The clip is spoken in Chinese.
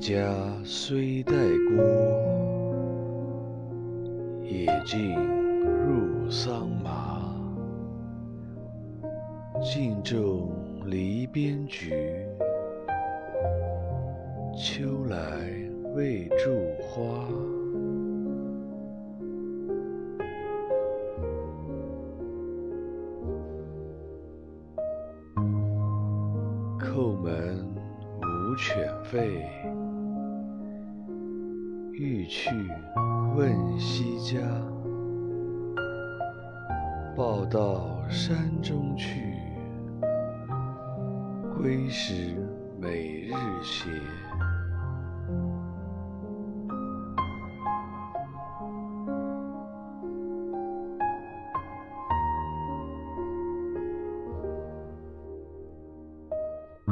家虽带郭，也径入桑麻。镜中篱边菊，秋来未著花。叩门无犬吠，欲去问西家。报到山中去，归时每日斜。